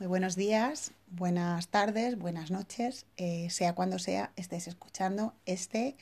Muy buenos días, buenas tardes, buenas noches, eh, sea cuando sea estés escuchando este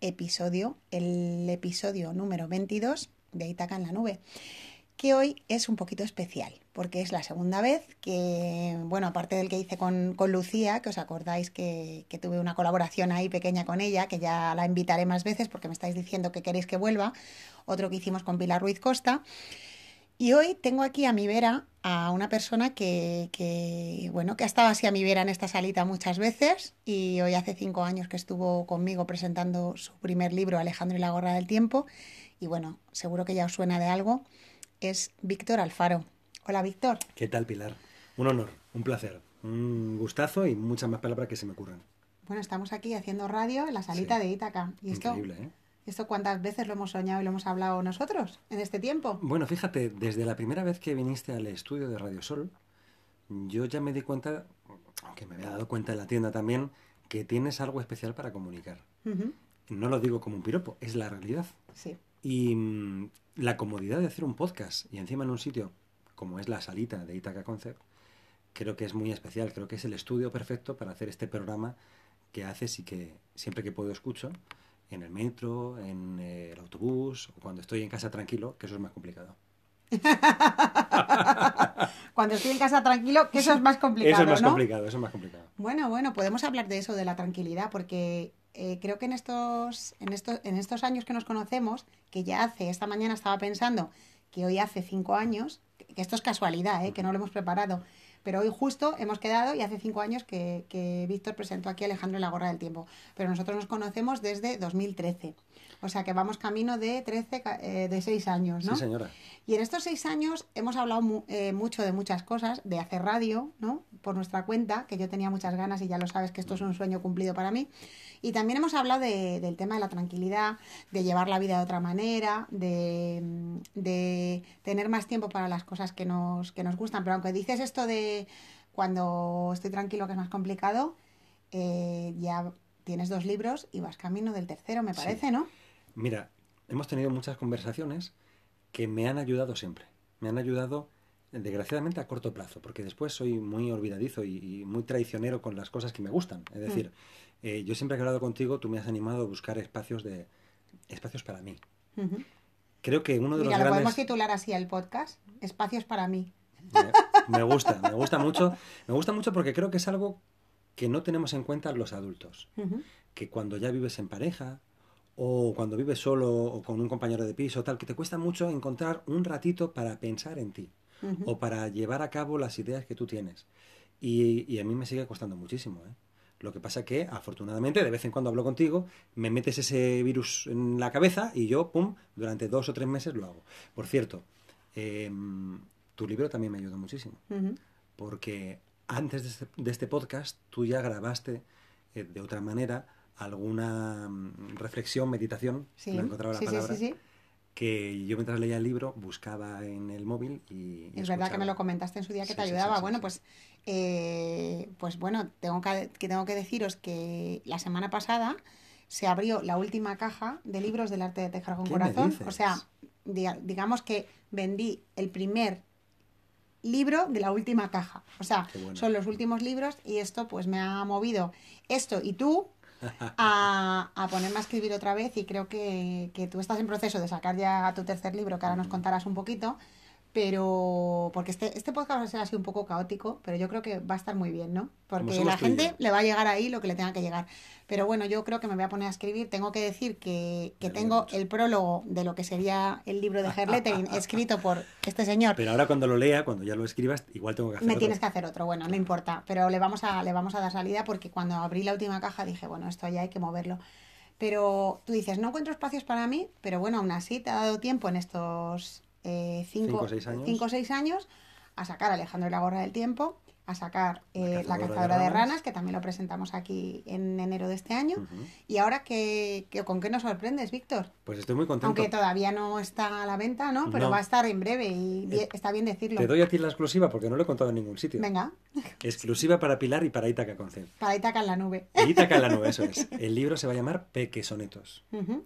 episodio, el episodio número 22 de Itaca en la Nube, que hoy es un poquito especial, porque es la segunda vez que, bueno, aparte del que hice con, con Lucía, que os acordáis que, que tuve una colaboración ahí pequeña con ella, que ya la invitaré más veces porque me estáis diciendo que queréis que vuelva, otro que hicimos con Pilar Ruiz Costa. Y hoy tengo aquí a mi vera a una persona que, que, bueno, que ha estado así a mi vera en esta salita muchas veces y hoy hace cinco años que estuvo conmigo presentando su primer libro, Alejandro y la gorra del tiempo. Y bueno, seguro que ya os suena de algo. Es Víctor Alfaro. Hola, Víctor. ¿Qué tal, Pilar? Un honor, un placer, un gustazo y muchas más palabras que se me ocurran. Bueno, estamos aquí haciendo radio en la salita Sí. de Ítaca. ¿Y esto, Increíble, ¿eh? Esto cuántas veces lo hemos soñado y lo hemos hablado nosotros en este tiempo? Bueno, fíjate, desde la primera vez que viniste al estudio de Radio Sol, yo ya me di cuenta, aunque me había dado cuenta en la tienda también, que tienes algo especial para comunicar. No lo digo como un piropo, es la realidad. Sí. Y mm, la comodidad de hacer un podcast y encima en un sitio como es la salita de Itaca Concept, creo que es muy especial, creo que es el estudio perfecto para hacer este programa que haces y que siempre que puedo escucho, en el metro, en eh, el autobús o cuando estoy en casa tranquilo, que eso es más complicado. Cuando estoy en casa tranquilo, que eso es más complicado, eso es más ¿no? complicado, eso es más complicado. Bueno, bueno, podemos hablar de eso, de la tranquilidad, porque eh, creo que en estos, en, estos, en estos años que nos conocemos, que ya hace, esta mañana estaba pensando que hoy hace cinco años, que esto es casualidad, ¿eh? que no lo hemos preparado, pero hoy justo hemos quedado y hace cinco años que, Víctor presentó aquí a Alejandro en la Gorra del Tiempo, pero nosotros nos conocemos desde 2013, o sea que vamos camino de 13, ca- eh, de seis años, ¿no? Sí, señora. Y en estos seis años hemos hablado mu- eh, mucho de muchas cosas, de hacer radio, ¿no? Por nuestra cuenta, que yo tenía muchas ganas y ya lo sabes que esto es un sueño cumplido para mí. Y también hemos hablado de- del tema de la tranquilidad, de llevar la vida de otra manera, de, de tener más tiempo para las cosas que nos, que nos gustan. Pero aunque dices esto de cuando estoy tranquilo que es más complicado, eh, ya tienes dos libros y vas camino del tercero, me Sí. parece, ¿no? Mira, hemos tenido muchas conversaciones que me han ayudado siempre. Me han ayudado, desgraciadamente, a corto plazo, porque después soy muy olvidadizo y, y muy traicionero con las cosas que me gustan. Es decir, eh, yo siempre que he hablado contigo, tú me has animado a buscar espacios de espacios para mí. Creo que uno de Mira, los lo podemos titular así el podcast, Espacios para mí. Me, me gusta, me gusta mucho. Me gusta mucho porque creo que es algo que no tenemos en cuenta los adultos. Que cuando ya vives en pareja o cuando vives solo o con un compañero de piso tal, que te cuesta mucho encontrar un ratito para pensar en ti o para llevar a cabo las ideas que tú tienes. Y, y a mí me sigue costando muchísimo. ¿eh? Lo que pasa que, afortunadamente, de vez en cuando hablo contigo, me metes ese virus en la cabeza y yo, pum, durante dos o tres meses lo hago. Por cierto, em, tu libro también me ayuda muchísimo porque antes de este, de este podcast tú ya grabaste eh, de otra manera alguna mm, reflexión, meditación, Sí, no la sí, sí, palabra, sí, sí. que yo mientras leía el libro buscaba en el móvil y, y Es verdad que me lo comentaste en su día que te ayudaba. bueno, pues, eh, pues bueno, tengo que, que tengo que deciros que la semana pasada se abrió la última caja de libros del arte de tejer con ¿Qué me corazón. O sea, diga- digamos que vendí el primer libro de la última caja. O sea, bueno. son los últimos libros y esto pues me ha movido esto y tú a, a ponerme a escribir otra vez y creo que, que tú estás en proceso de sacar ya tu tercer libro, que ahora nos contarás un poquito, pero porque este, este podcast va a ser así un poco caótico, pero yo creo que va a estar muy bien, ¿no? Porque la gente le va a llegar ahí lo que le tenga que llegar. Pero bueno, yo creo que me voy a poner a escribir. Tengo que decir que, que tengo el prólogo de lo que sería el libro de Herlettering escrito por este señor. Pero ahora cuando lo lea, cuando ya lo escribas, igual tengo que hacer Me otro. tienes que hacer otro, bueno, no importa, pero le vamos a le vamos a dar salida porque cuando abrí la última caja dije, bueno, esto ya hay que moverlo. Pero tú dices, no encuentro espacios para mí, pero bueno, aún así te ha dado tiempo en estos eh, cinco, Cinco o seis años. cinco o seis años a sacar Alejandro y la gorra del tiempo, a sacar eh, La cazadora de cazadora de ranas. ranas, que también lo presentamos aquí en enero de este año. Y ahora, que, ¿con qué nos sorprendes, Víctor? Pues estoy muy contento. Aunque todavía no está a la venta, ¿no? Pero No. va a estar en breve y bien- Eh, está bien decirlo. Te doy a ti la exclusiva porque no lo he contado en ningún sitio. Venga, Exclusiva para Pilar y para Ítaca Concept. para Itaca en la nube. Ítaca en la nube, eso es. El libro se va a llamar Pequesonetos. Ujú.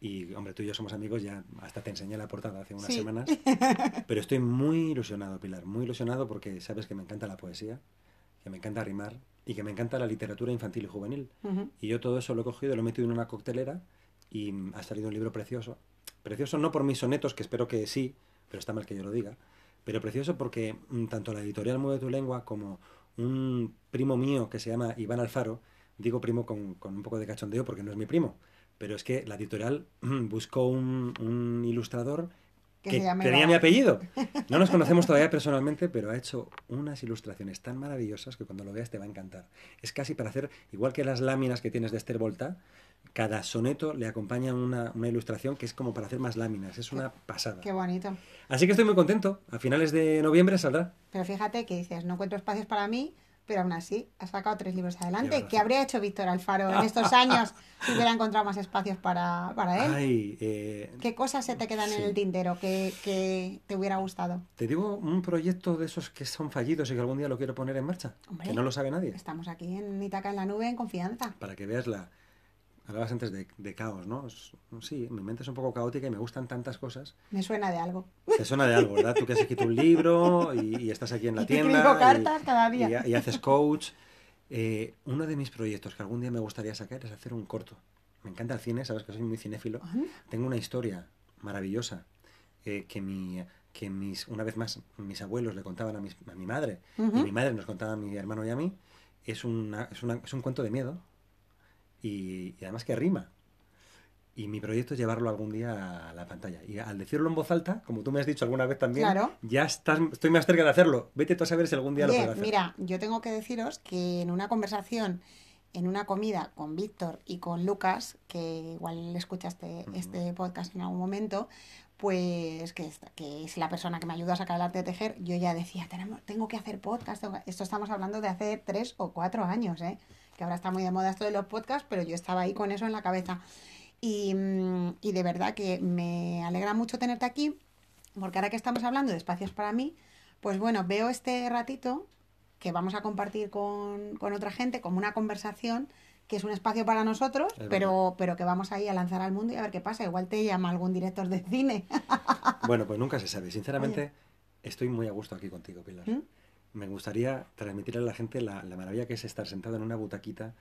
Y, hombre, tú y yo somos amigos, ya hasta te enseñé la portada hace unas Sí. semanas. Pero estoy muy ilusionado, Pilar, muy ilusionado porque sabes que me encanta la poesía, que me encanta rimar y que me encanta la literatura infantil y juvenil. Y yo todo eso lo he cogido, lo he metido en una coctelera y ha salido un libro precioso. Precioso no por mis sonetos, que espero que sí, pero está mal que yo lo diga. Pero precioso porque mm, tanto la editorial Mueve tu Lengua como un primo mío que se llama Iván Alfaro, digo primo con, con un poco de cachondeo porque no es mi primo, pero es que la editorial buscó un, un ilustrador Que tenía mi apellido. No nos conocemos todavía personalmente, pero ha hecho unas ilustraciones tan maravillosas que cuando lo veas te va a encantar. Es casi para hacer, igual que las láminas que tienes de Esther Volta, cada soneto le acompaña una, una ilustración que es como para hacer más láminas. Es una pasada. Qué bonito. Así que estoy muy contento. A finales de noviembre saldrá. Pero fíjate que dices, no encuentro espacios para mí, pero aún así has sacado tres libros adelante. ¿Qué habría hecho Víctor Alfaro en estos años si hubiera encontrado más espacios para, para él? Ay, eh, ¿Qué cosas se te quedan sí. en el tintero que, que te hubiera gustado? Te digo un proyecto de esos que son fallidos y que algún día lo quiero poner en marcha. Hombre. Que no lo sabe nadie. Estamos aquí en Itaca en la nube en confianza. para que veas la... Hablabas antes de, de caos, ¿no? Es- sí, mi mente es un poco caótica y me gustan tantas cosas. Me suena de algo. Te suena de algo, ¿verdad? Tú que has escrito un libro y, y estás aquí en la Y tienda. escribo cartas cada día. y ha- y haces coach. Eh, uno de mis proyectos que algún día me gustaría sacar es hacer un corto. Me encanta el cine, sabes que soy muy cinéfilo. Tengo una historia maravillosa eh, que mi que mis una vez más mis abuelos le contaban a, mis- a mi madre y mi madre nos contaba a mi hermano y a mí es una, es, una- es un cuento de miedo y, y además que rima y mi proyecto es llevarlo algún día a la pantalla y al decirlo en voz alta como tú me has dicho alguna vez también Claro. ya estás estoy más cerca de hacerlo vete tú a saber si algún día lo puedo hacer mira, yo tengo que deciros que en una conversación, en una comida con Víctor y con Lucas, que igual escuchaste este podcast en algún momento, pues que es, que es la persona que me ayuda a sacar el arte de tejer, yo ya decía, tenemos, tengo que hacer podcast. tengo que-". Esto estamos hablando de hace tres o cuatro años, ¿eh? Que ahora está muy de moda esto de los podcasts, pero yo estaba ahí con eso en la cabeza. Y, mm, y de verdad que me alegra mucho tenerte aquí, porque ahora que estamos hablando de espacios para mí, pues bueno, veo este ratito que vamos a compartir con, con otra gente como una conversación que es un espacio para nosotros, Es pero, pero que vamos ahí a lanzar al mundo y a ver qué pasa. Igual te llama algún director de cine. bueno pues nunca se sabe sinceramente estoy muy a gusto aquí contigo Pilar ¿Mm? Me gustaría transmitirle a la gente la, la maravilla que es estar sentado en una butaquita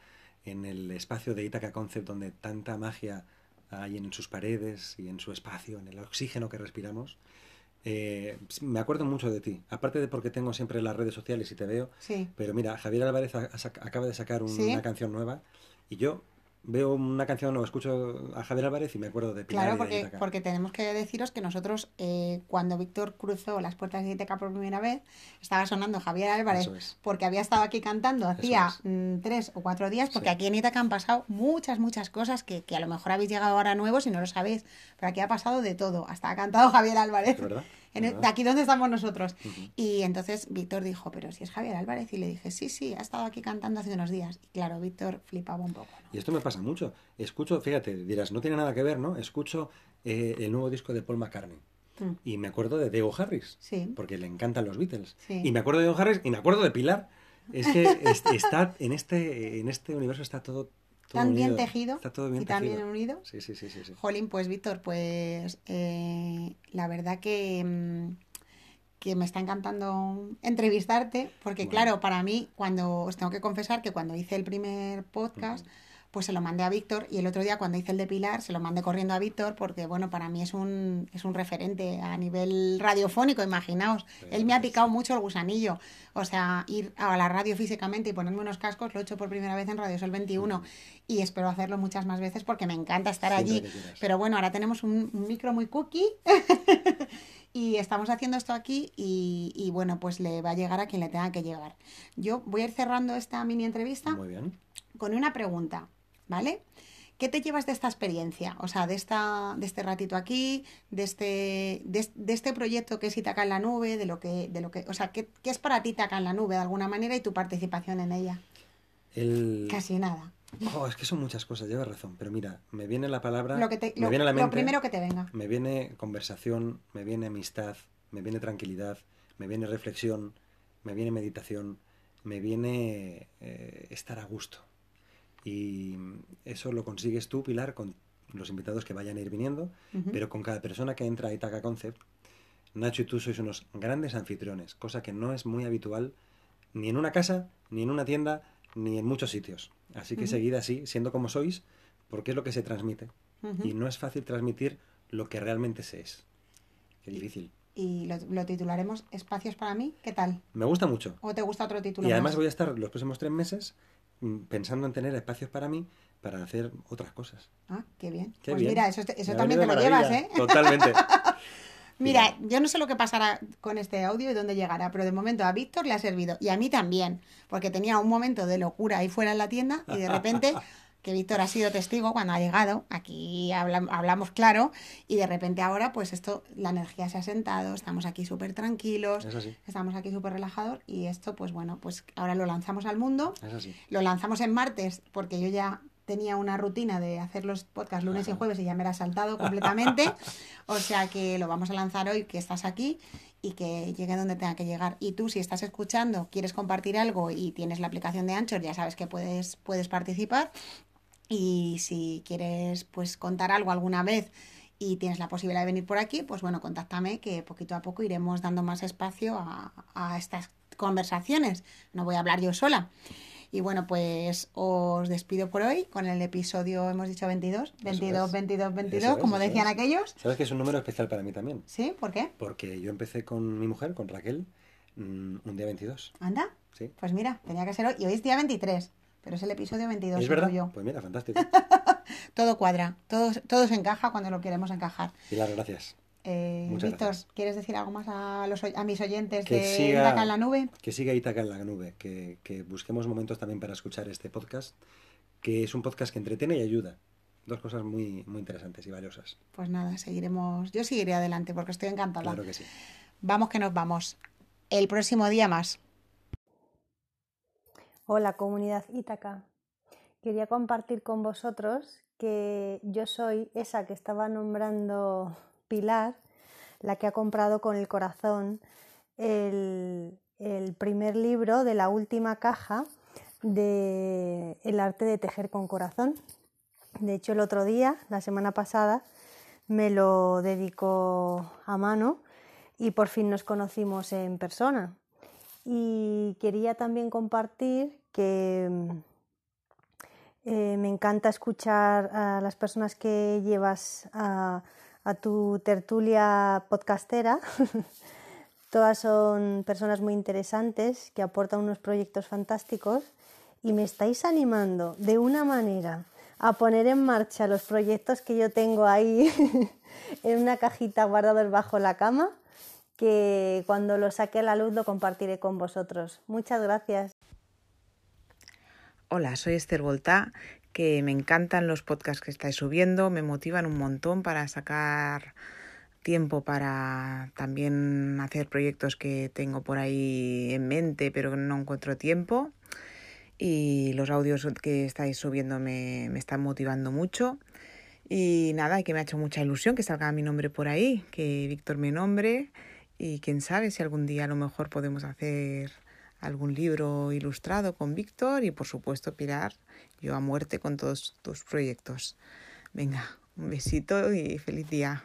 en el espacio de Itaca Concept donde tanta magia hay en sus paredes y en su espacio, en el oxígeno que respiramos. Eh, me acuerdo mucho de ti, aparte de porque tengo siempre las redes sociales y te veo, Sí. pero mira, Javier Álvarez acaba de sacar un- ¿Sí? una canción nueva y yo veo una canción o escucho a Javier Álvarez y me acuerdo de Pilar Claro, de porque, porque tenemos que deciros que nosotros, eh, cuando Víctor cruzó las puertas de Iteca por primera vez, estaba sonando Javier Álvarez, es. porque había estado aquí cantando hacía es. mm, tres o cuatro días, porque Sí. aquí en Itaca han pasado muchas, muchas cosas que, que a lo mejor habéis llegado ahora nuevos y no lo sabéis, pero aquí ha pasado de todo, hasta ha cantado Javier Álvarez. ¿De verdad? En ¿De el- de verdad? aquí donde estamos nosotros. Y entonces Víctor dijo, pero si es Javier Álvarez. Y le dije, sí, sí, ha estado aquí cantando hace unos días. Y claro, Víctor flipaba un poco. ¿no? Y esto me pasa mucho. Escucho, fíjate, dirás, no tiene nada que ver, ¿no? Escucho eh, el nuevo disco de Paul McCartney. Mm. Y me acuerdo de Diego Harris, Sí. porque le encantan los Beatles. Sí. Y me acuerdo de Diego Harris y me acuerdo de Pilar. Es que es- está en este, en este universo está todo, todo Tan bien tejido Está todo bien y tan bien unido. Sí, sí, sí, sí. sí. Jolín, pues Víctor, pues eh, la verdad que, mm, que me está encantando entrevistarte, porque Bueno. claro, para mí, cuando os tengo que confesar que cuando hice el primer podcast, pues se lo mandé a Víctor y el otro día cuando hice el de Pilar se lo mandé corriendo a Víctor porque bueno, para mí es un, es un referente a nivel radiofónico, imaginaos. Él me ha picado mucho el gusanillo. O sea, ir a la radio físicamente y ponerme unos cascos lo he hecho por primera vez en Radio Sol 21 y espero hacerlo muchas más veces porque me encanta estar Siempre allí. Pero bueno, ahora tenemos un, un micro muy cookie y estamos haciendo esto aquí y, y bueno, pues le va a llegar a quien le tenga que llegar. Yo voy a ir cerrando esta mini entrevista Muy bien. con una pregunta, ¿vale? ¿Qué te llevas de esta experiencia? O sea, de, esta, de este ratito aquí, de este, de, de este proyecto que es Itaca en la nube, de lo que, de lo que, o sea, ¿qué, qué es para ti Itaca en la nube de alguna manera y tu participación en ella? El... Casi nada. Oh, es que son muchas cosas, llevas razón. Pero mira, me viene la palabra. Lo, que te, me lo, viene a la lo primero que te venga. Me viene conversación, me viene amistad, me viene tranquilidad, me viene reflexión, me viene meditación, me viene eh, estar a gusto. Y eso lo consigues tú, Pilar, con los invitados que vayan a ir viniendo, pero con cada persona que entra a Itaca Concept, Nacho y tú sois unos grandes anfitriones, cosa que no es muy habitual ni en una casa, ni en una tienda, ni en muchos sitios. Así que Ujú. seguid así, siendo como sois, porque es lo que se transmite. Y no es fácil transmitir lo que realmente se es. Qué difícil. Y lo, lo titularemos Espacios para mí. ¿Qué tal? Me gusta mucho. ¿O te gusta otro título Y además más? voy a estar los próximos tres meses pensando en tener espacios para mí para hacer otras cosas. Ah, qué bien. Qué pues bien. mira, eso, eso también te lo llevas. ¿eh? Totalmente. Mira, yo no sé lo que pasará con este audio y dónde llegará, pero de momento a Víctor le ha servido y a mí también, porque tenía un momento de locura ahí fuera en la tienda y de repente, que Víctor ha sido testigo cuando ha llegado, aquí habla- hablamos claro, y de repente ahora pues esto, la energía se ha sentado, estamos aquí súper tranquilos, así. estamos aquí súper relajados y esto pues bueno, pues ahora lo lanzamos al mundo, así. lo lanzamos en martes porque yo ya tenía una rutina de hacer los podcasts lunes y jueves y ya me la he saltado completamente. o sea que lo vamos a lanzar hoy, que estás aquí y que llegue donde tenga que llegar. Y tú, si estás escuchando, quieres compartir algo y tienes la aplicación de Anchor, ya sabes que puedes, puedes participar. Y si quieres pues contar algo alguna vez y tienes la posibilidad de venir por aquí, pues bueno, contáctame que poquito a poco iremos dando más espacio a, a estas conversaciones. No voy a hablar yo sola. Y bueno, pues os despido por hoy con el episodio, hemos dicho 22, 22, es. 22, 22, Eso es, como decían es. aquellos. ¿Sabes que es un número especial para mí también? ¿Sí? ¿Por qué? Porque yo empecé con mi mujer, con Raquel, mm, un día 22. Anda, ¿Sí? pues mira, tenía que ser hoy. Y hoy es día 23, pero es el episodio 22. ¿Es verdad? tuyo. Pues mira, fantástico. Todo cuadra, todo, todo se encaja cuando lo queremos encajar. Pilar, gracias. Eh, Muchas Víctor, gracias. ¿quieres decir algo más a, los, a mis oyentes Que de siga- Itaca en la nube? Que siga Itaca en la nube, que, que busquemos momentos también para escuchar este podcast, que es un podcast que entretiene y ayuda. Dos cosas muy, muy interesantes y valiosas. Pues nada, seguiremos. Yo seguiré adelante porque estoy encantada. Claro que sí. Vamos que nos vamos. El próximo día más. Hola comunidad Ítaca. Quería compartir con vosotros que yo soy esa que estaba nombrando Pilar, la que ha comprado con el corazón el, el primer libro de la última caja de El arte de tejer con corazón. De hecho, el otro día, la semana pasada, me lo dedicó a mano y por fin nos conocimos en persona. Y quería también compartir que mm, eh, me encanta escuchar a las personas que llevas a, a tu tertulia podcastera. Todas son personas muy interesantes que aportan unos proyectos fantásticos y me estáis animando de una manera a poner en marcha los proyectos que yo tengo ahí en una cajita guardados bajo la cama que cuando lo saque a la luz lo compartiré con vosotros. Muchas gracias. Hola, soy Esther Volta, que me encantan los podcasts que estáis subiendo, me motivan un montón para sacar tiempo para también hacer proyectos que tengo por ahí en mente, pero no encuentro tiempo. Y los audios que estáis subiendo me, me están motivando mucho. Y nada, que me ha hecho mucha ilusión que salga mi nombre por ahí, que Víctor me nombre. Y quién sabe si algún día a lo mejor podemos hacer algún libro ilustrado con Víctor y por supuesto Pilar, yo a muerte con todos tus proyectos. Venga, un besito y feliz día.